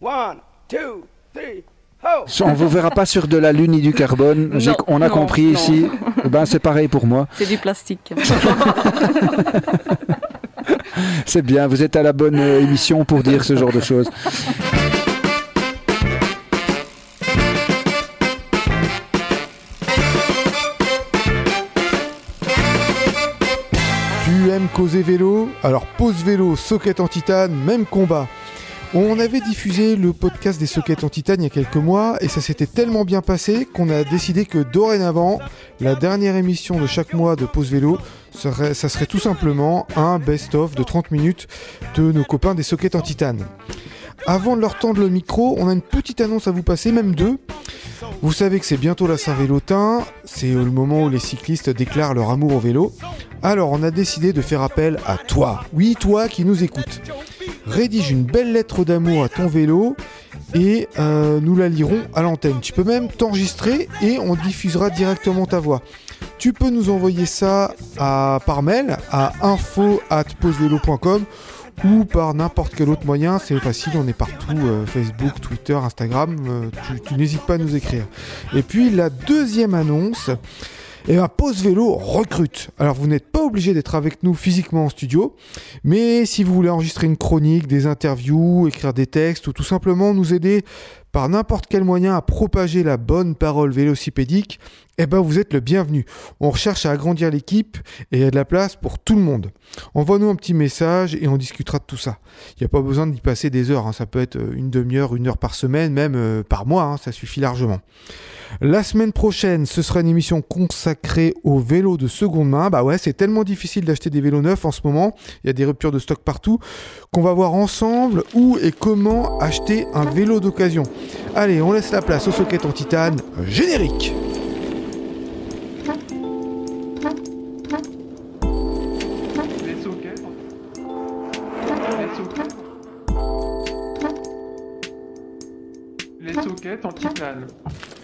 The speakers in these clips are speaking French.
One, two, three, ho! On vous verra pas sur de la lune ni du carbone. Non, on a non, compris non. ici. Eh Ben c'est pareil pour moi. C'est du plastique. C'est bien. Vous êtes à la bonne euh, émission pour dire ce genre de choses. Tu aimes causer vélo? Alors pose vélo, socket en titane, même combat. On avait diffusé le podcast des sockets en titane il y a quelques mois et ça s'était tellement bien passé qu'on a décidé que dorénavant, la dernière émission de chaque mois de pause vélo, serait, ça serait tout simplement un best-of de 30 minutes de nos copains des sockets en titane. Avant de leur tendre le micro, on a une petite annonce à vous passer, même deux. Vous savez que c'est bientôt la Saint-Vélotin, c'est le moment où les cyclistes déclarent leur amour au vélo. Alors on a décidé de faire appel à toi, oui toi qui nous écoutes. Rédige une belle lettre d'amour à ton vélo et euh, nous la lirons à l'antenne. Tu peux même t'enregistrer et on diffusera directement ta voix. Tu peux nous envoyer ça par mail à info at posevelo.com ou par n'importe quel autre moyen, c'est facile, on est partout, euh, Facebook, Twitter, Instagram, euh, tu n'hésites pas à nous écrire. Et puis la deuxième annonce, et ben, Pause Vélo recrute. Alors vous n'êtes pas obligé d'être avec nous physiquement en studio, mais si vous voulez enregistrer une chronique, des interviews, écrire des textes ou tout simplement nous aider par n'importe quel moyen à propager la bonne parole vélocipédique, eh ben vous êtes le bienvenu. On recherche à agrandir l'équipe et il y a de la place pour tout le monde. Envoie-nous un petit message et on discutera de tout ça. Il n'y a pas besoin d'y passer des heures, hein. ça peut être une demi-heure, une heure par semaine, même euh, par mois, hein. ça suffit largement. La semaine prochaine, ce sera une émission consacrée aux vélos de seconde main. Bah ouais, c'est tellement difficile d'acheter des vélos neufs en ce moment. Il y a des ruptures de stock partout. Qu'on va voir ensemble où et comment acheter un vélo d'occasion. Allez, on laisse la place au socket en titane. Générique en titane.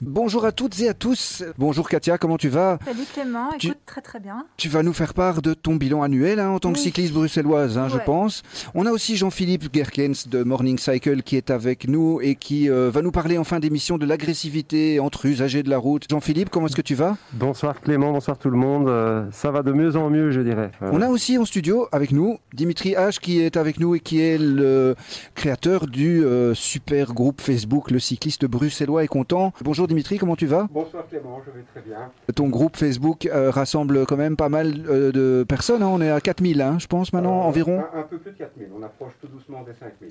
Bonjour à toutes et à tous. Bonjour Katia, comment tu vas? Salut Clément, Tu- écoute très très bien. Tu vas nous faire part de ton bilan annuel hein, en tant que Oui. cycliste bruxelloise, hein, je pense. On a aussi Jean-Philippe Gerkens de Morning Cycle qui est avec nous et qui euh, va nous parler en fin d'émission de l'agressivité entre usagers de la route. Jean-Philippe, comment est-ce que tu vas? Bonsoir Clément, bonsoir tout le monde. Euh, ça va de mieux en mieux, je dirais. Voilà. On a aussi en studio avec nous Dimitri H qui est avec nous et qui est le créateur du euh, super groupe Facebook Le Cycliste Bruxellois est content. Bonjour Dimitri, comment tu vas? Bonsoir Clément, je vais très bien. Ton groupe Facebook euh, rassemble quand même pas mal euh, de personnes, hein. on est à 4000 hein, je pense maintenant environ. Euh, Un, un peu plus de 4000, on approche tout doucement des 5000.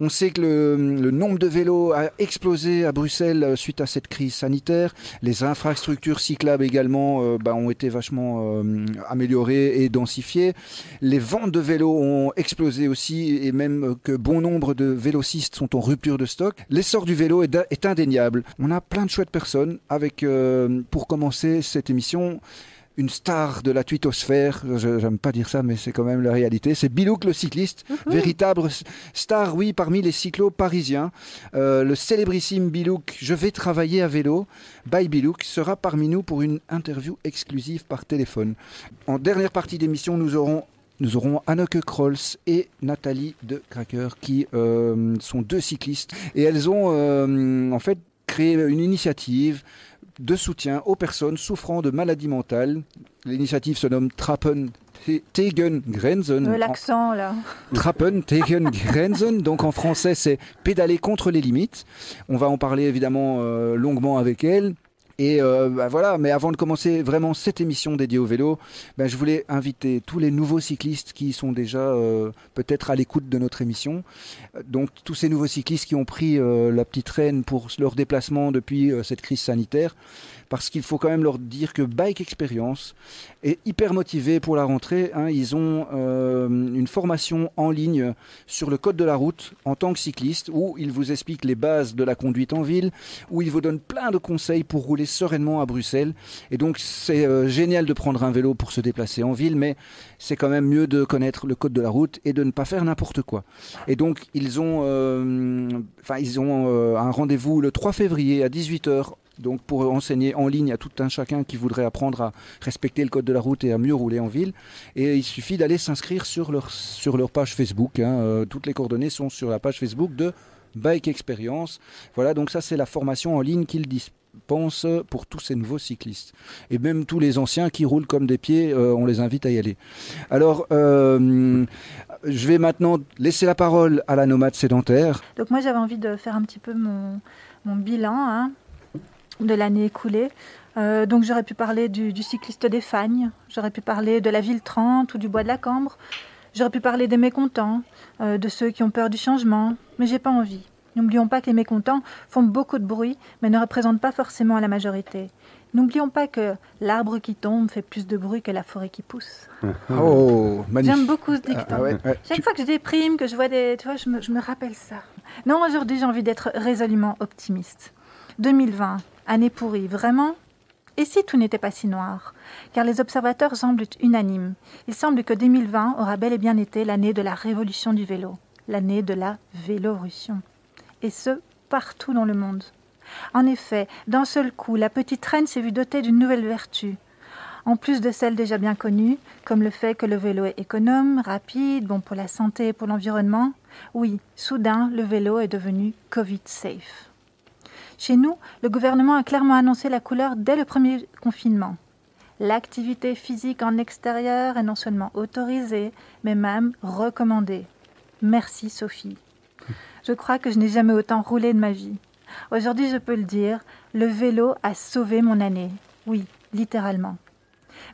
On sait que le, nombre de vélos a explosé à Bruxelles euh, suite à cette crise sanitaire. Les infrastructures cyclables également euh, bah, ont été vachement euh, améliorées et densifiées. Les ventes de vélos ont explosé aussi et même que bon nombre de vélocistes sont en rupture de stock. L'essor du vélo est, indéniable. On a plein de chouettes personnes avec, pour commencer cette émission, une star de la twittosphère, je j'aime pas dire ça, mais c'est quand même la réalité, c'est Bilouk le cycliste, véritable s- star, oui, parmi les cyclos parisiens. Euh, le célébrissime Bilouk, je vais travailler à vélo, by Bilouk, sera parmi nous pour une interview exclusive par téléphone. En dernière partie d'émission, nous aurons nous aurons Anneke Krolls et Nathalie de Cracker qui euh, sont deux cyclistes et elles ont euh, en fait créé une initiative de soutien aux personnes souffrant de maladies mentales. L'initiative se nomme Trappen Tegen Grenzen. Euh, L'accent là. Trappen tegen Grenzen. Donc en français, c'est pédaler contre les limites. On va en parler évidemment euh, longuement avec elle. Et euh, bah, voilà, mais avant de commencer vraiment cette émission dédiée au vélo, ben, je voulais inviter tous les nouveaux cyclistes qui sont déjà euh, peut-être à l'écoute de notre émission. Euh, Donc tous ces nouveaux cyclistes qui ont pris la petite reine pour leur déplacement depuis cette crise sanitaire, parce qu'il faut quand même leur dire que Bike Experience est hyper motivé pour la rentrée. hein. Ils ont euh, une formation en ligne sur le code de la route en tant que cycliste, où ils vous expliquent les bases de la conduite en ville, où ils vous donnent plein de conseils pour rouler sereinement à Bruxelles. Et donc c'est euh, génial de prendre un vélo pour se déplacer en ville, mais c'est quand même mieux de connaître le code de la route et de ne pas faire n'importe quoi. Et donc ils ont, euh, ils ont un rendez-vous le 3 février à 18h Donc pour enseigner en ligne à tout un chacun qui voudrait apprendre à respecter le code de la route et à mieux rouler en ville. Et il suffit d'aller s'inscrire sur leur, sur leur page Facebook. hein. Euh, toutes les coordonnées sont sur la page Facebook de Bike Experience. Voilà, donc ça c'est la formation en ligne qu'ils dispensent pour tous ces nouveaux cyclistes. Et même tous les anciens qui roulent comme des pieds, euh, on les invite à y aller. Alors, euh, je vais maintenant laisser la parole à la nomade sédentaire. Donc moi j'avais envie de faire un petit peu mon, bilan hein, de l'année écoulée. Euh, donc j'aurais pu parler du, du cycliste des Fagnes, j'aurais pu parler de la ville 30 ou du bois de la Cambre, j'aurais pu parler des mécontents, euh, de ceux qui ont peur du changement, mais j'ai pas envie. N'oublions pas que les mécontents font beaucoup de bruit, mais ne représentent pas forcément la majorité. N'oublions pas que l'arbre qui tombe fait plus de bruit que la forêt qui pousse. Oh, magnifique. J'aime beaucoup ce dicton. Ah, ouais, ouais. Chaque Tu- fois que je déprime, que je vois des. Tu vois, je me, je me rappelle ça. Non, aujourd'hui, j'ai envie d'être résolument optimiste. 2020, année pourrie, vraiment? Et si tout n'était pas si noir? Car les observateurs semblent unanimes. Il semble que 2020 aura bel et bien été l'année de la révolution du vélo, l'année de la vélorution. Et ce, partout dans le monde. En effet, d'un seul coup, la petite reine s'est vue dotée d'une nouvelle vertu. En plus de celles déjà bien connues, comme le fait que le vélo est économe, rapide, bon pour la santé et pour l'environnement, oui, soudain, le vélo est devenu Covid safe. Chez nous, le gouvernement a clairement annoncé la couleur dès le premier confinement. L'activité physique en extérieur est non seulement autorisée, mais même recommandée. Merci Sophie. Je crois que je n'ai jamais autant roulé de ma vie. Aujourd'hui, je peux le dire, le vélo a sauvé mon année. Oui, littéralement.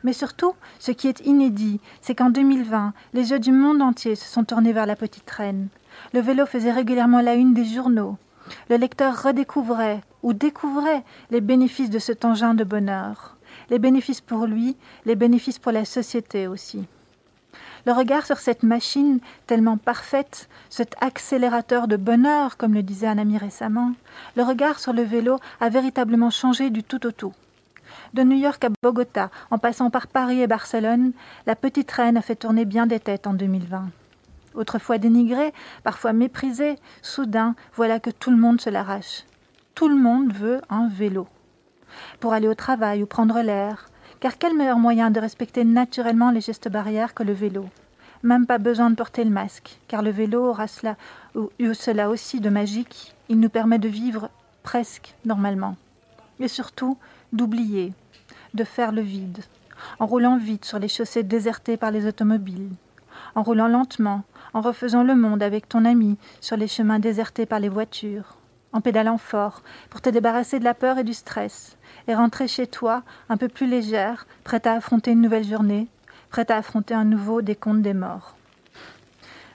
Mais surtout, ce qui est inédit, c'est qu'en 2020, les yeux du monde entier se sont tournés vers la petite reine. Le vélo faisait régulièrement la une des journaux. Le lecteur redécouvrait ou découvrait les bénéfices de cet engin de bonheur. Les bénéfices pour lui, les bénéfices pour la société aussi. Le regard sur cette machine tellement parfaite, cet accélérateur de bonheur, comme le disait un ami récemment, le regard sur le vélo a véritablement changé du tout au tout. De New York à Bogota, en passant par Paris et Barcelone, la petite reine a fait tourner bien des têtes en 2020. Autrefois dénigrée, parfois méprisée, soudain, voilà que tout le monde se l'arrache. Tout le monde veut un vélo. Pour aller au travail ou prendre l'air, car quel meilleur moyen de respecter naturellement les gestes barrières que le vélo? Même pas besoin de porter le masque, car le vélo aura cela, ou cela aussi de magique, il nous permet de vivre presque normalement. Et surtout, d'oublier, de faire le vide, en roulant vite sur les chaussées désertées par les automobiles, en roulant lentement, en refaisant le monde avec ton ami sur les chemins désertés par les voitures, en pédalant fort pour te débarrasser de la peur et du stress, et rentrer chez toi un peu plus légère, prête à affronter une nouvelle journée, prête à affronter un nouveau décompte des morts.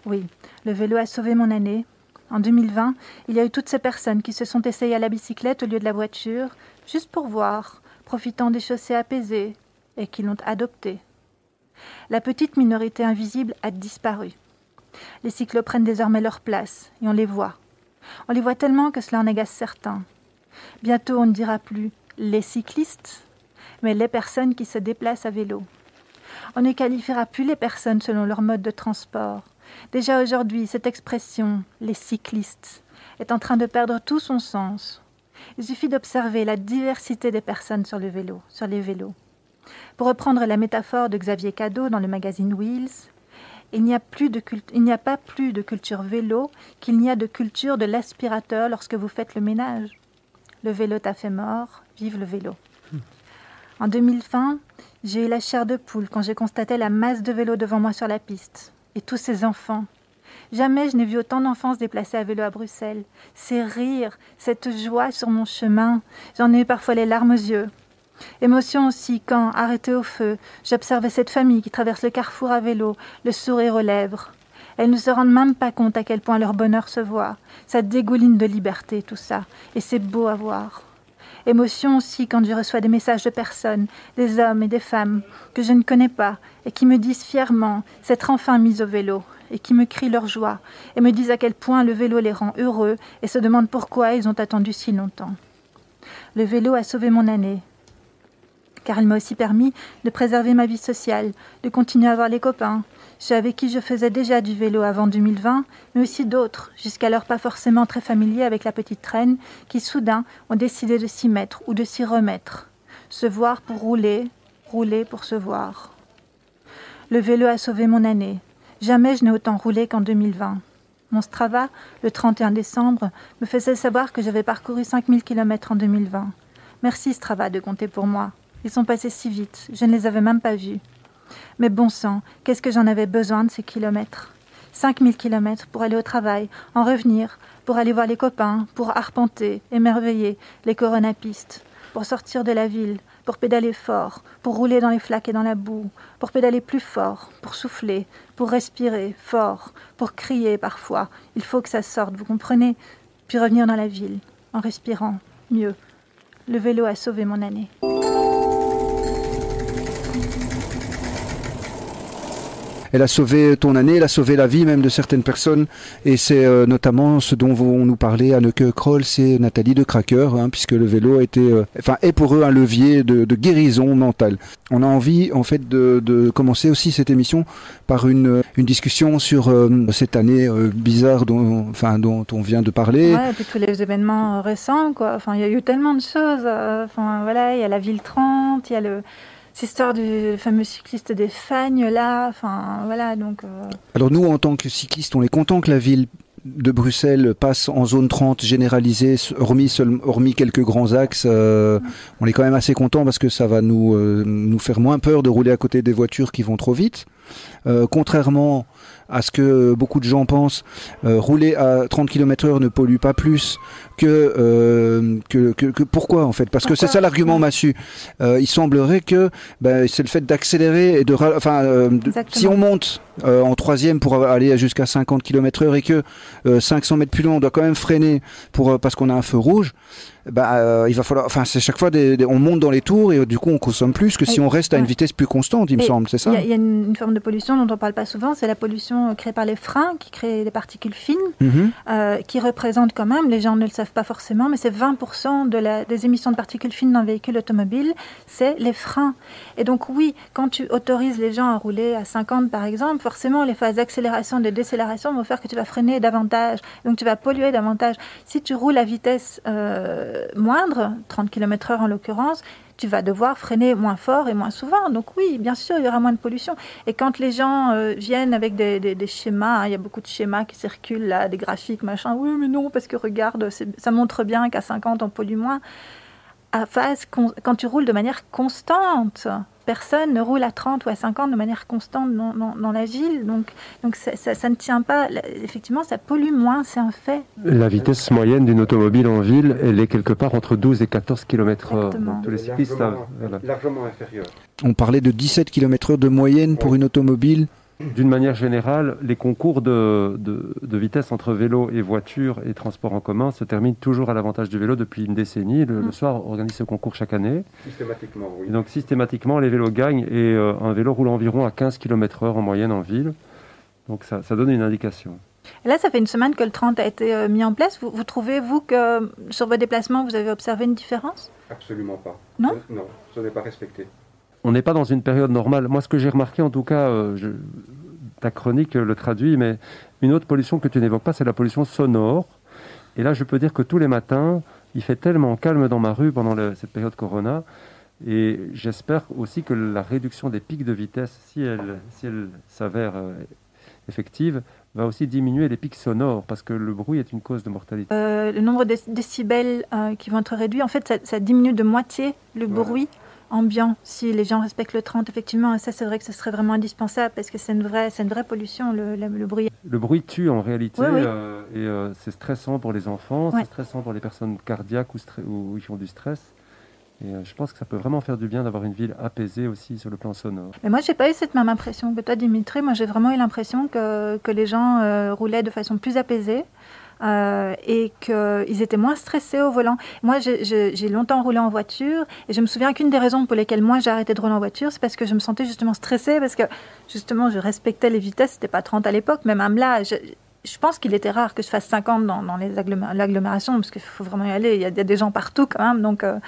Oui, le vélo a sauvé mon année. En 2020, il y a eu toutes ces personnes qui se sont essayées à la bicyclette au lieu de la voiture, juste pour voir, profitant des chaussées apaisées, et qui l'ont adoptée. La petite minorité invisible a disparu. Les cyclos prennent désormais leur place, et on les voit. On les voit tellement que cela en agace certains. Bientôt on ne dira plus les cyclistes, mais les personnes qui se déplacent à vélo. On ne qualifiera plus les personnes selon leur mode de transport. Déjà aujourd'hui, cette expression, les cyclistes, est en train de perdre tout son sens. Il suffit d'observer la diversité des personnes sur sur les vélos. Pour reprendre la métaphore de Xavier Cadeau dans le magazine Wheels, il n'y a, plus de il n'y a pas plus de culture vélo qu'il n'y a de culture de l'aspirateur lorsque vous faites le ménage. Le vélo t'a fait mort, vive le vélo. En 2020, j'ai eu la chair de poule quand j'ai constaté la masse de vélos devant moi sur la piste. Et tous ces enfants. Jamais je n'ai vu autant d'enfants se déplacer à vélo à Bruxelles. Ces rires, cette joie sur mon chemin, j'en ai eu parfois les larmes aux yeux. Émotion aussi quand, arrêté au feu, j'observais cette famille qui traverse le carrefour à vélo, le sourire aux lèvres. Elles ne se rendent même pas compte à quel point leur bonheur se voit. Ça dégouline de liberté, tout ça. Et c'est beau à voir. Émotion aussi quand je reçois des messages de personnes, des hommes et des femmes que je ne connais pas et qui me disent fièrement s'être enfin mis au vélo et qui me crient leur joie et me disent à quel point le vélo les rend heureux et se demandent pourquoi ils ont attendu si longtemps. Le vélo a sauvé mon année, car il m'a aussi permis de préserver ma vie sociale, de continuer à voir les copains. ceux avec qui je faisais déjà du vélo avant 2020, mais aussi d'autres, jusqu'alors pas forcément très familiers avec la petite traîne, qui soudain ont décidé de s'y mettre ou de s'y remettre. Se voir pour rouler, rouler pour se voir. Le vélo a sauvé mon année. Jamais je n'ai autant roulé qu'en 2020. Mon Strava, le 31 décembre, me faisait savoir que j'avais parcouru 5000 km en 2020. Merci Strava de compter pour moi. Ils sont passés si vite, je ne les avais même pas vus. Mais bon sang, qu'est-ce que j'en avais besoin de ces kilomètres? 5000 kilomètres pour aller au travail, en revenir, pour aller voir les copains, pour arpenter, émerveiller les coronapistes, pour sortir de la ville, pour pédaler fort, pour rouler dans les flaques et dans la boue, pour pédaler plus fort, pour souffler, pour respirer fort, pour crier parfois. Il faut que ça sorte, vous comprenez? Puis revenir dans la ville, en respirant mieux. Le vélo a sauvé mon année. Elle a sauvé ton année, elle a sauvé la vie même de certaines personnes. Et c'est euh, notamment ce dont vont nous parler Anneke Kroll, c'est Nathalie de Cracker, hein, puisque le vélo a euh, enfin, est pour eux un levier de, guérison mentale. On a envie, en fait, de, commencer aussi cette émission par une, une discussion sur euh, cette année bizarre dont, enfin, dont on vient de parler. Ouais, et puis tous les événements récents, quoi. Enfin, il y a eu tellement de choses. Enfin, voilà, il y a la ville 30, il y a le cette histoire du fameux cycliste des Fagnes là, enfin voilà donc. Euh... Alors nous en tant que cyclistes, on est content que la ville de Bruxelles passe en zone 30 généralisée, hormis, hormis quelques grands axes. Euh, on est quand même assez content parce que ça va nous, euh, nous faire moins peur de rouler à côté des voitures qui vont trop vite. Contrairement à ce que beaucoup de gens pensent, euh, rouler à 30 km/h ne pollue pas plus que, euh, que, que, que, pourquoi en fait? Parce pourquoi que c'est ça l'argument massu. Euh, il semblerait que ben, c'est le fait d'accélérer et de, enfin, si on monte en troisième pour aller jusqu'à 50 km/h et que 500 mètres plus loin on doit quand même freiner pour parce qu'on a un feu rouge bah, euh, il va falloir. Enfin, c'est chaque fois des, des, on monte dans les tours et euh, du coup on consomme plus que si on reste à une vitesse plus constante, il me semble, c'est ça? Il y, y, a une, forme de pollution dont on parle pas souvent, c'est la pollution créée par les freins qui créent des particules fines, mm -hmm. euh, qui représentent quand même, les gens ne le savent pas forcément, mais c'est 20% de la, des émissions de particules fines d'un véhicule automobile, c'est les freins. Et donc oui, quand tu autorises les gens à rouler à 50 par exemple, forcément les phases d'accélération et de décélération vont faire que tu vas freiner davantage, donc tu vas polluer davantage. Si tu roules à vitesse euh, moindre, 30 km/h en l'occurrence, tu vas devoir freiner moins fort et moins souvent. Donc oui, bien sûr, il y aura moins de pollution. Et quand les gens euh, viennent avec des, des, schémas, hein, il y a beaucoup de schémas qui circulent là, des graphiques, machin, oui, mais non, parce que regarde, ça montre bien qu'à 50, on pollue moins. À phase, quand tu roules de manière constante, personne ne roule à 30 ou à 50 de manière constante dans, dans, dans la ville. Donc, donc ça, ça, ça, ne tient pas. Effectivement, ça pollue moins, c'est un fait. La vitesse moyenne d'une automobile en ville, elle est quelque part entre 12 et 14 km h tous les cyclistes largement, voilà. largement inférieure. On parlait de 17 km h de moyenne oui. pour une automobile. D'une manière générale, les concours de, de, de, vitesse entre vélo et voiture et transport en commun se terminent toujours à l'avantage du vélo depuis une décennie. Le, mmh. le, soir, on organise ce concours chaque année. Systématiquement, oui. Et donc systématiquement, les vélos gagnent et euh, un vélo roule environ à 15 km/h en moyenne en ville. Donc ça, ça, donne une indication. Et là, ça fait une semaine que le 30 a été euh, mis en place. Vous, vous trouvez, vous, que sur vos déplacements, vous avez observé une différence? Absolument pas. Non? Non, ce n'est pas respecté on n'est pas dans une période normale. Moi, ce que j'ai remarqué, en tout cas, euh, je, ta chronique le traduit, mais une autre pollution que tu n'évoques pas, c'est la pollution sonore. Et là, je peux dire que tous les matins, il fait tellement calme dans ma rue pendant le, cette période Corona. Et j'espère aussi que la réduction des pics de vitesse, si elle, si elle s'avère euh, effective, va aussi diminuer les pics sonores, parce que le bruit est une cause de mortalité. Euh, le nombre de décibels euh, qui vont être réduits, en fait, ça, ça diminue de moitié le voilà. bruit ambiant, si les gens respectent le 30, effectivement, ça c'est vrai que ce serait vraiment indispensable parce que c'est une vraie, c'est une vraie pollution le, le, le, bruit. Le bruit tue en réalité oui, oui. Euh, et euh, c'est stressant pour les enfants, ouais. c'est stressant pour les personnes cardiaques ou, ou qui ont du stress. Et euh, je pense que ça peut vraiment faire du bien d'avoir une ville apaisée aussi sur le plan sonore. Mais moi, j'ai pas eu cette même impression que toi, Dimitri. Moi, j'ai vraiment eu l'impression que, que les gens roulaient de façon plus apaisée. Euh, et qu'ils étaient moins stressés au volant. Moi, j'ai longtemps roulé en voiture et je me souviens qu'une des raisons pour lesquelles moi j'ai arrêté de rouler en voiture, c'est parce que je me sentais justement stressée, parce que justement je respectais les vitesses, c'était pas 30 à l'époque, même là, je pense qu'il était rare que je fasse 50 dans, l'agglomération, parce qu'il faut vraiment y aller. Il y, a, des gens partout quand même. Donc, euh,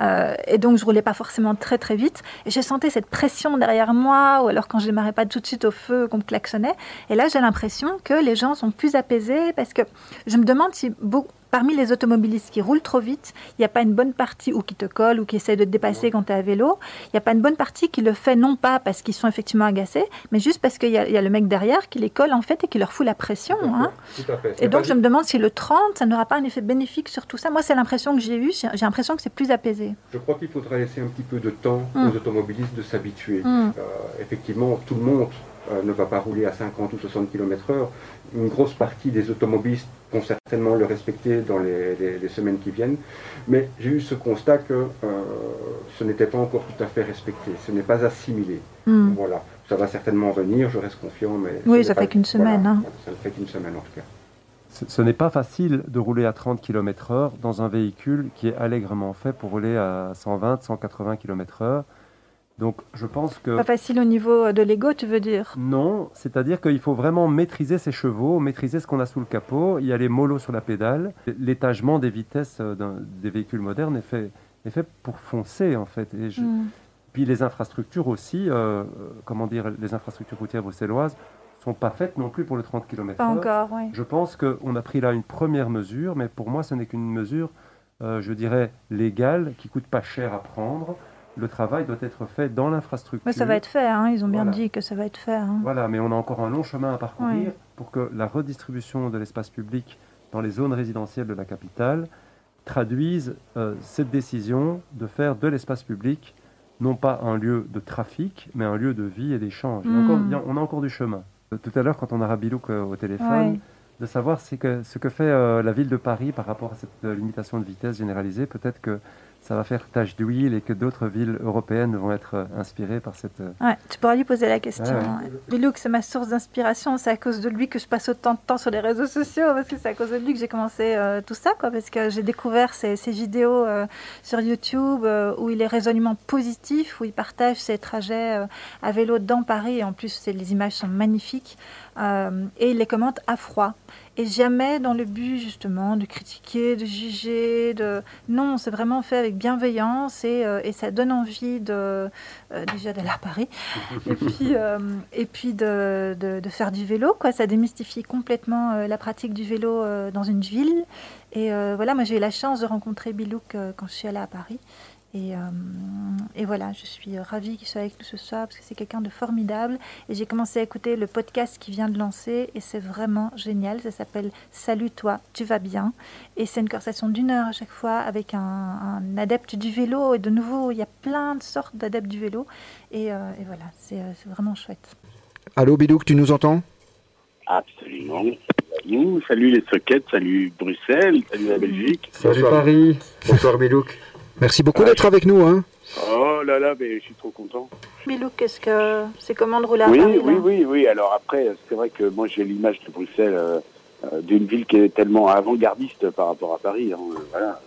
euh, et donc, je roulais pas forcément très très vite. Et je sentais cette pression derrière moi, ou alors quand je démarrais pas tout de suite au feu, qu'on me klaxonnait. Et là, j'ai l'impression que les gens sont plus apaisés, parce que je me demande si beaucoup Parmi les automobilistes qui roulent trop vite, il n'y a pas une bonne partie, ou qui te colle, ou qui essaie de te dépasser quand tu es à vélo, il n'y a pas une bonne partie qui le fait non pas parce qu'ils sont effectivement agacés, mais juste parce qu'il y, a- il y a le mec derrière qui les colle en fait et qui leur fout la pression. hein. Tout à fait. Et donc je me demande si le 30, ça n'aura pas un effet bénéfique sur tout ça. Moi, c'est l'impression que j'ai eue, j'ai l'impression que c'est plus apaisé. Je crois qu'il faudra laisser un petit peu de temps Mm. aux automobilistes de s'habituer. Mm. Euh, effectivement, tout le monde ne va pas rouler à 50 ou 60 km/h. Une grosse partie des automobilistes vont certainement le respecter dans les, les- les semaines qui viennent. Mais j'ai eu ce constat que euh, ce n'était pas encore tout à fait respecté. Ce n'est pas assimilé. Hmm. Voilà. Ça va certainement venir, je reste confiant. Mais Oui, ça fait qu'une semaine, voilà, hein. Ça ne fait qu'une semaine en tout cas. Ce, ce n'est pas facile de rouler à 30 km/h dans un véhicule qui est allègrement fait pour rouler à 120, 180 km/h. Donc je pense que Pas facile au niveau de l'ego, tu veux dire non, c'est-à-dire qu'il faut vraiment maîtriser ses chevaux, maîtriser ce qu'on a sous le capot. Il y a les molos sur la pédale. L'étagement des vitesses euh, des véhicules modernes est fait, est fait pour foncer en fait. Et je- Hmm. Puis les infrastructures aussi, euh, euh, comment dire, les infrastructures routières bruxelloises sont pas faites non plus pour le 30 km/h. Pas encore, oui. Je pense qu'on a pris là une première mesure, mais pour moi, ce n'est qu'une mesure, euh, je dirais, légale, qui coûte pas cher à prendre. Le travail doit être fait dans l'infrastructure. Mais ça va être fait, hein, ils ont bien Voilà. dit que ça va être fait. hein. Voilà, mais on a encore un long chemin à parcourir Oui. pour que la redistribution de l'espace public dans les zones résidentielles de la capitale traduise euh, cette décision de faire de l'espace public non pas un lieu de trafic, mais un lieu de vie et d'échange. Mm. a- on a encore du chemin. Euh, Tout à l'heure, quand on a Rabilouk euh, au téléphone, de savoir que, ce que fait euh, la ville de Paris par rapport à cette limitation de vitesse généralisée. Peut-être que ça va faire tache d'huile et que d'autres villes européennes vont être euh, inspirées par cette... euh, Ouais, tu pourras lui poser la question. Ouais. Bilouk, c'est ma source d'inspiration. C'est à cause de lui que je passe autant de temps sur les réseaux sociaux. Parce que c'est à cause de lui que j'ai commencé euh, tout ça. Quoi, parce que j'ai découvert ces, ces vidéos euh, sur YouTube euh, où il est résolument positif, où il partage ses trajets à vélo dans Paris. Et en plus, les images sont magnifiques. Euh, et il les commente à froid. Et jamais dans le but justement de critiquer, de juger. De... Non, c'est vraiment fait avec bienveillance et, euh, et ça donne envie de, euh, déjà d'aller à Paris et puis, euh, et puis de, de- de faire du vélo. Quoi. Ça démystifie complètement la pratique du vélo dans une ville. Et voilà, moi j'ai eu la chance de rencontrer Bilouk quand je suis allée à Paris. Et, euh, et voilà, je suis ravie qu'il soit avec nous ce soir parce que c'est quelqu'un de formidable. Et j'ai commencé à écouter le podcast qu'il vient de lancer et c'est vraiment génial. Ça s'appelle Salut toi, tu vas bien. Et c'est une conversation d'une heure à chaque fois avec un, un adepte du vélo. Et de nouveau, il y a plein de sortes d'adeptes du vélo. Et, euh, et voilà, c'est euh, c'est vraiment chouette. Allô Bidouk, tu nous entends? Absolument. Salut les sockets, salut Bruxelles, salut la Belgique. Salut Bonsoir. Paris Bonsoir Bilouk. Merci beaucoup d'être avec nous. Hein. Oh là là, mais je suis trop content. Bilou, qu'est-ce que c'est comment de rouler à Oui, Paris oui, là oui, oui. Alors après, c'est vrai que moi j'ai l'image de Bruxelles euh, euh, d'une ville qui est tellement avant-gardiste par rapport à Paris. hein, euh, voilà.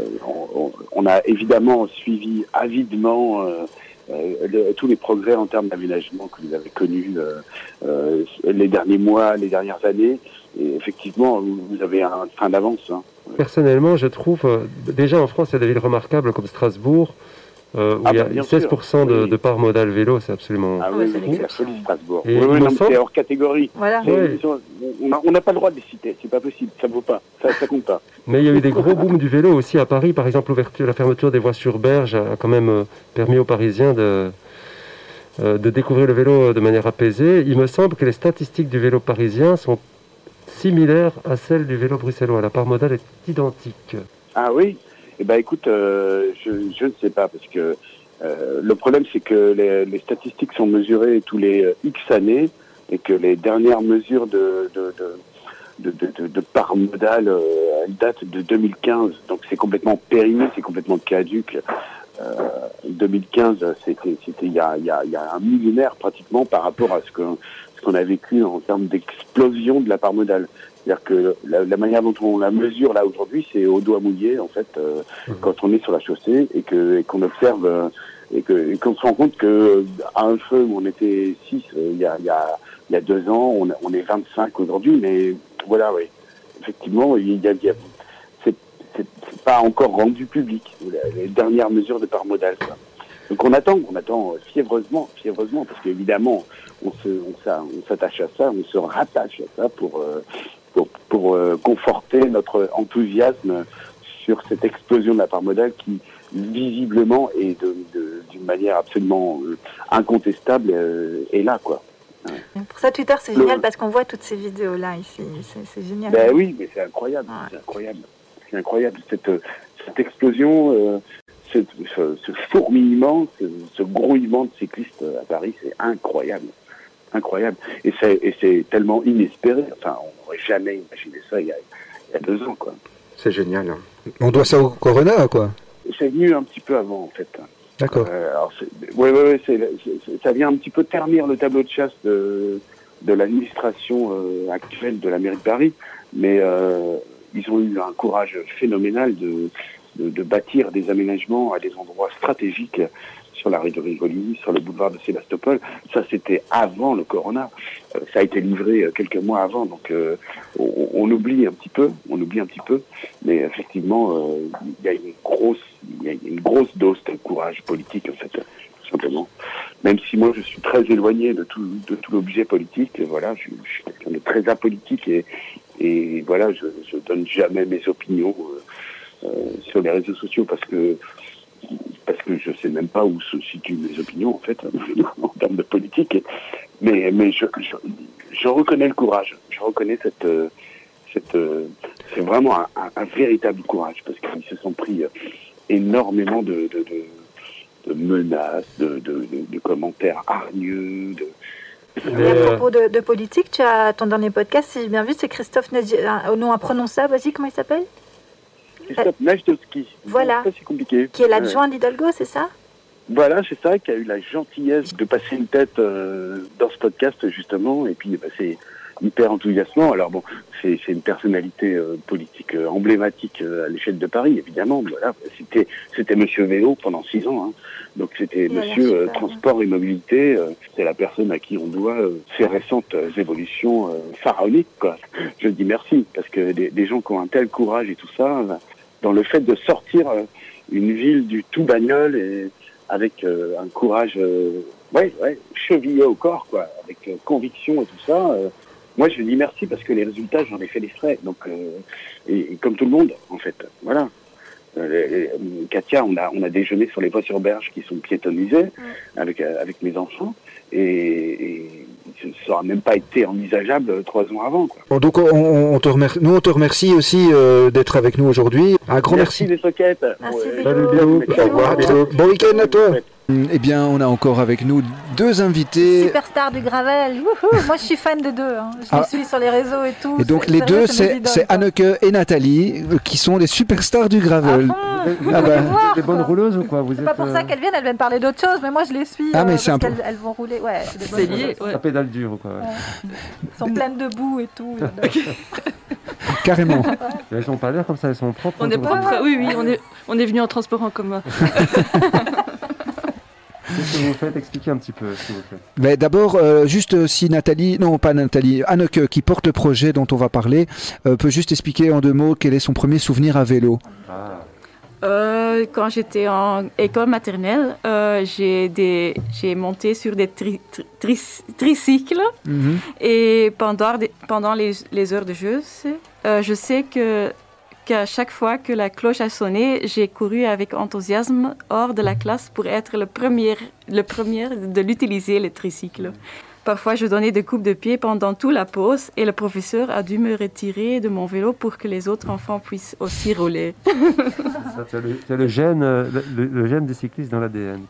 Euh, on, on- on a évidemment suivi avidement euh, le- tous les progrès en termes d'aménagement que vous avez connus euh, euh, les derniers mois, les dernières années. Et effectivement, vous avez un train d'avance. hein. Personnellement, je trouve, euh, déjà en France, il y a des villes remarquables comme Strasbourg, euh, où Ah il y a bah, bien 16% de, Oui. de part modale vélo, c'est absolument... Ah oui, c'est oui, Strasbourg. Et oui, non, c'est hors catégorie. Voilà. On n'a on n'a pas le droit de les citer, c'est pas possible, ça vaut pas, ça, ça compte pas. Mais il y a eu des gros booms du vélo aussi à Paris. Par exemple, l'ouverture, la fermeture des voies sur berge a quand même euh, permis aux Parisiens de, euh, de découvrir le vélo de manière apaisée. Il me semble que les statistiques du vélo parisien sont similaires à celles du vélo bruxellois. La part modale est identique. Ah oui? Eh ben écoute, euh, je, ne sais pas, parce que euh, le problème c'est que les, statistiques sont mesurées tous les euh, X années, et que les dernières mesures de, de, de, de, part datent de 2015, donc c'est complètement périmé, c'est complètement caduque. Euh, 2015, c'était il y a, un millénaire pratiquement par rapport à ce ce qu'on a vécu en termes d'explosion de la part modale. C'est-à-dire que la, la manière dont on la mesure là aujourd'hui, c'est au doigt mouillé en fait euh, Mhm. quand on est sur la chaussée et que qu'on observe euh, et que qu'on se rend compte que à un feu où on était 6 il y a il y a il y a deux ans, on, on est 25 aujourd'hui, mais voilà, oui. Effectivement, il y a, a- c'est pas encore rendu public, les, dernières mesures de part modale. quoi. Donc on attend, on attend euh, fiévreusement, fiévreusement, parce qu'évidemment, on se, on s'a- on s'attache à ça, on se rattache à ça pour, euh, pour, pour euh, conforter notre enthousiasme sur cette explosion de la part modale qui visiblement et d'une manière absolument euh, incontestable euh, est là, quoi. Pour ça, Twitter, c'est génial parce qu'on voit toutes ces vidéos-là ici. C'est- génial. Ben oui, mais c'est incroyable, Ouais. c'est incroyable, c'est incroyable cette, cette explosion, euh, ce, ce fourmillement, ce, ce grouillement de cyclistes à Paris, c'est incroyable, incroyable, et c'est et c'est tellement inespéré. Enfin, on n'aurait jamais imaginé ça il y a, il y a deux ans, quoi. C'est génial. hein. On doit ça au Corona, quoi. C'est venu un petit peu avant, en fait. D'accord. Euh, c'est- ouais, ouais, ça vient un petit peu ternir le tableau de chasse de, de l'administration euh, actuelle de la mairie de Paris, mais euh, ils ont eu un courage phénoménal de, de, de bâtir des aménagements à des endroits stratégiques sur la rue de Rivoli, sur le boulevard de Sébastopol. Ça, c'était avant le corona. Euh, ça a été livré euh, quelques mois avant, donc euh, on, oublie un petit peu, on oublie un petit peu, mais effectivement, il y a une grosse, une grosse dose de courage politique en fait, tout simplement. Même si moi je suis très éloigné de tout, de tout l'objet politique, voilà, je, suis quelqu'un de très apolitique et, voilà, je, je donne jamais mes opinions sur les réseaux sociaux parce que parce que je sais même pas où se situent mes opinions en fait en termes de politique. Mais mais je, je, je reconnais le courage, je reconnais cette euh, cette euh, c'est vraiment un, un- un véritable courage parce qu'ils se sont pris euh, énormément de, de, de, de menaces, de, de, de, de commentaires hargneux, de, Et Mais, à propos de, de politique, tu as ton dernier podcast, si j'ai bien vu, c'est Christophe Nadi, un- au nom imprononçable, vas-y, comment il s'appelle? Christophe Najdowski. Voilà. C'est compliqué. Qui est l'adjoint d'Hidalgo, c'est ça? Voilà, c'est ça, qui a eu la gentillesse de passer une tête euh, dans ce podcast, justement, et puis bah, c'est hyper enthousiasmant. Alors bon, c'est une personnalité euh, politique euh, emblématique à l'échelle de Paris, évidemment. Voilà, c'était c'était Monsieur Vélo pendant six ans, hein. donc c'était Monsieur Transport et Mobilité. c'est la personne à qui on doit ces récentes évolutions pharaoniques. Quoi. Je dis merci parce que des, des gens qui ont un tel courage et tout ça, euh, dans le fait de sortir euh, une ville du tout bagnole et avec euh, un courage, euh, ouais, ouais, chevillé au corps, quoi, avec conviction et tout ça. moi, je dis merci parce que les résultats, j'en ai fait les frais. Donc, euh, et, et comme tout le monde, en fait, voilà. Katia, on a, on a déjeuné sur les voies sur berge qui sont piétonnisées avec, avec mes enfants. Et, et ça n'aurait même pas été envisageable euh, trois ans avant. Quoi. Bon, donc on, on te remercie, nous on te remercie aussi euh, d'être avec nous aujourd'hui. Un grand merci. les soquettes. Merci, Ouais. Salut, Bisous. Au revoir. Bon week-end à toi. Eh bien, on a encore avec nous deux invités. Superstar du Gravel. Wouhou. Moi, je suis fan des deux. hein. Je Ah. les suis sur les réseaux et tout. Et donc les deux, c'est. Anneke et Nathalie euh, qui sont les superstars du gravel. fond. Vous Ah bah. Voir, des bonnes quoi. rouleuses ou quoi Vous C'est pas pour ça euh, qu'elles viennent, elles viennent parler d'autre chose, mais moi je les suis. Ah, mais euh, c'est un peu- elles vont rouler. Ouais, c'est lié, ouais. à pédale dure ou quoi ouais. Elles sont pleines de boue et tout. Carrément. Elles sont pas l'air comme ça, elles sont propres. On aujourd'hui. prêt. Oui, oui, on est, on est venu en transport en commun. Qu'est-ce que vous faites? Expliquez un petit peu ce que vous faites. Mais d'abord, euh, juste euh, si Nathalie, non pas Nathalie, Anneke qui porte le projet dont on va parler, euh, peut juste expliquer en deux mots quel est son premier souvenir à vélo. Ah. Euh, quand j'étais en école maternelle, euh, j'ai des- j'ai monté sur des tri- tri- tri- tricycles Mhm. et pendant, pendant les, les heures de jeu, euh, je sais que qu'à chaque fois que la cloche a sonné, j'ai couru avec enthousiasme hors de la classe pour être le premier, le premier de l'utiliser, le tricycle. Parfois, je donnais des coupes de pied pendant toute la pause et le professeur a dû me retirer de mon vélo pour que les autres enfants puissent aussi rouler. Ça, tu as le, le gène, euh, le, le- gène des cyclistes dans l'ADN.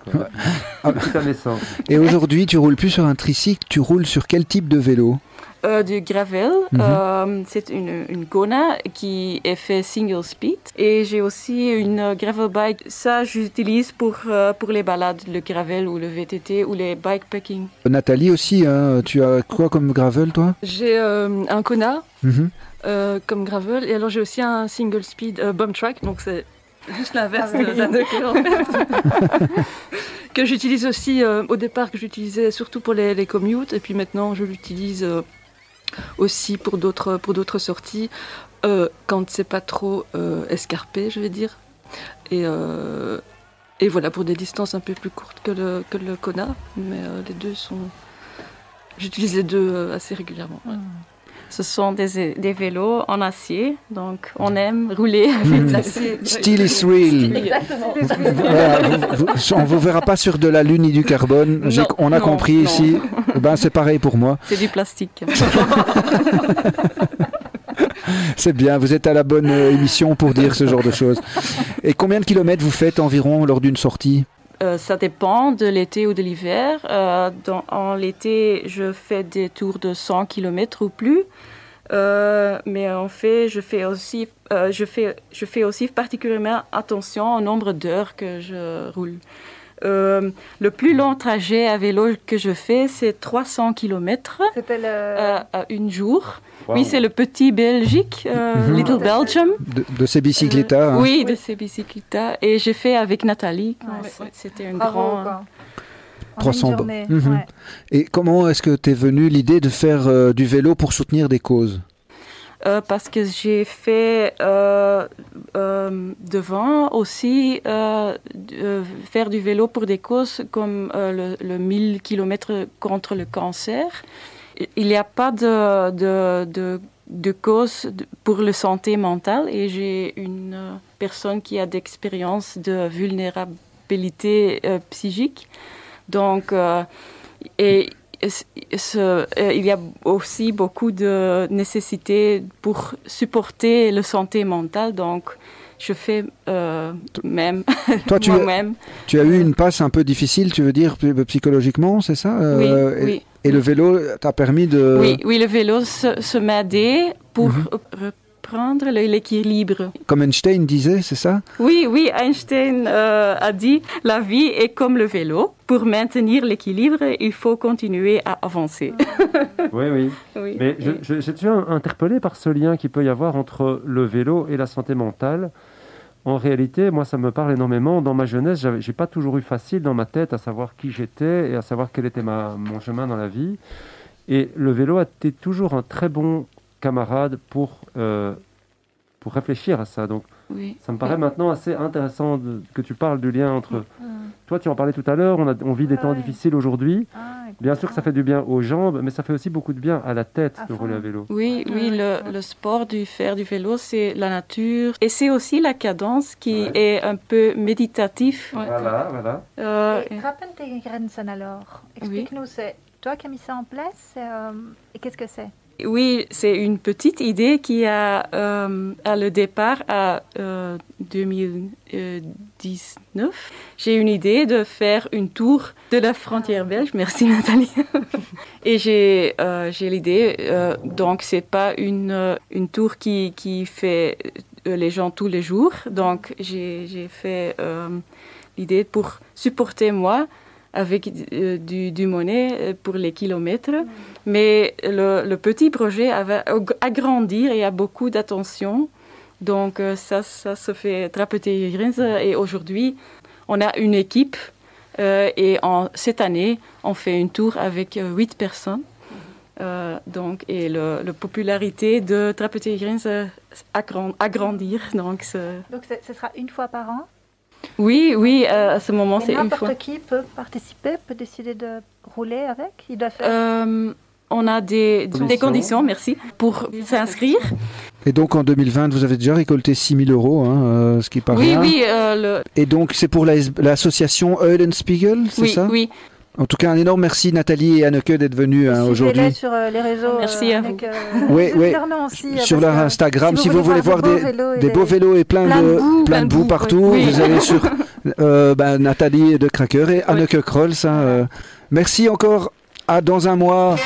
naissance. Et aujourd'hui, tu roules plus sur un tricycle, tu roules sur quel type de vélo? Euh, du gravel, Mhm. euh, c'est une, une Kona qui est fait single speed. Et j'ai aussi une gravel bike. Ça, j'utilise pour, euh, pour les balades, le gravel ou le VTT ou les bikepacking. Nathalie aussi, hein, tu as quoi comme gravel toi? J'ai euh, un Kona Mhm. euh, comme gravel et alors j'ai aussi un single speed euh, bump track, donc c'est juste l'inverse Ah, de oui. d'Anneke, en fait. que j'utilise aussi euh, au départ, que j'utilisais surtout pour les, les commutes et puis maintenant je l'utilise euh, aussi pour d'autres sorties euh, quand c'est pas trop euh, escarpé, je vais dire. Et, euh, et voilà pour des distances un peu plus courtes que le que Kona, mais les deux sont. J'utilise les deux assez régulièrement. ouais. Ce sont des, des vélos en acier, donc on aime rouler avec Mm. de l'acier. Steel is real. Exactement. Voilà, vous- vous- on vous verra pas sur de la lune ni du carbone. Non, on a non, compris non. ici. Ben, c'est pareil pour moi. C'est du plastique. C'est bien, vous êtes à la bonne euh, émission pour dire ce genre de choses. Et combien de kilomètres vous faites environ lors d'une sortie? Euh, ça dépend de l'été ou de l'hiver. Euh, en l'été, je fais des tours de 100 km ou plus. Euh, mais en fait, je fais aussi, euh, je fais, je fais aussi particulièrement attention au nombre d'heures que je roule. Euh, le plus long trajet à vélo que je fais, c'est 300 km C'était le. euh, à une jour. Wow. Oui, c'est le petit Belgique, euh, Mhm. Little Belgium. de, de ces bicyclettas hein Oui, de ces bicyclettes. Et j'ai fait avec Nathalie. Ouais, C'était un Bravo, grand. quoi. En 300 une bo- journée, Mhm. ouais. Et comment est-ce que t'es venu l'idée de faire euh, du vélo pour soutenir des causes? Euh, parce que j'ai fait euh, euh, devant aussi euh, faire du vélo pour des causes comme le, le 1000 km contre le cancer. Il n'y a pas de, de, de, de cause pour la santé mentale et j'ai une personne qui a d'expérience de vulnérabilité psychique. Donc, et ce- euh, il y a aussi beaucoup de nécessité pour supporter la santé mentale. Donc, je fais euh, même Toi, tu, moi-même. tu as eu une passe un peu difficile, tu veux dire, psychologiquement, c'est ça Euh, Oui, et, oui. et le vélo t'a permis de... Oui, oui, le vélo se, se m'a aidé pour Mhm. Reprendre le- l'équilibre. Comme Einstein disait, c'est ça? Oui, oui, Einstein euh, a dit la vie est comme le vélo. Pour maintenir l'équilibre, il faut continuer à avancer. Oui, oui. Oui. Mais j'ai déjà interpellé par ce lien qu'il peut y avoir entre le vélo et la santé mentale. En réalité, moi, ça me parle énormément. Dans ma jeunesse, j'avais- j'ai pas toujours eu facile dans ma tête à savoir qui j'étais et à savoir quel était ma, mon chemin dans la vie. Et le vélo a été toujours un très bon camarade pour, euh, pour réfléchir à ça. Donc, Oui. ça me paraît Oui. maintenant assez intéressant de- que tu parles du lien entre... Toi, tu en parlais tout à l'heure, on, vit des temps difficiles aujourd'hui. Bien sûr que ça fait du bien aux jambes, mais ça fait aussi beaucoup de bien à la tête de rouler à vélo. Oui, oui, le, le sport du faire du vélo, c'est la nature. Et c'est aussi la cadence qui est un peu méditatif. Voilà, voilà. Euh, Et Rappentgrenzen alors, explique-nous, c'est toi qui as mis ça en place euh, et qu'est-ce que c'est? Oui, c'est une petite idée qui a, euh, à le départ à euh, 2019. J'ai une idée de faire une tour de la frontière belge. Merci Nathalie. Et j'ai euh, l'idée, euh, donc c'est pas une, euh, une tour qui, qui fait euh, les gens tous les jours. Donc j'ai fait euh, l'idée pour supporter moi avec euh, du, monnaie euh, pour les kilomètres. Mais le, petit projet va agrandir et a beaucoup d'attention. Donc euh, ça, ça se fait Trapeter. Et aujourd'hui, on a une équipe. et en, cette année, on fait une tour avec huit personnes. Donc, et la popularité de Trapeter Grenze agrand, agrandir. Donc, Donc ce sera une fois par an oui, oui, euh, à ce moment, c'est une fois. N'importe qui peut participer, peut décider de rouler avec Il doit faire. Euh, on a des, des Conditions. conditions, merci, pour s'inscrire. Et donc en 2020, vous avez déjà récolté 6000 euros, hein, euh, ce qui paraît. Oui, oui, euh, le, Et donc c'est pour la- l'association Eulenspiegel, c'est oui, ça? oui. En tout cas, un énorme merci Nathalie et Anneke d'être venues hein, aujourd'hui. sur euh, les réseaux. Merci à avec, euh, Oui, oui. aussi, euh, Sur leur Instagram, si vous, voulez voir beaux des, beaux vélos et plein, plein de, de boue, plein de boue partout, oui. vous allez sur euh, ben, Nathalie de Cracker et Anneke Krolls. hein, euh. merci encore. À dans un mois.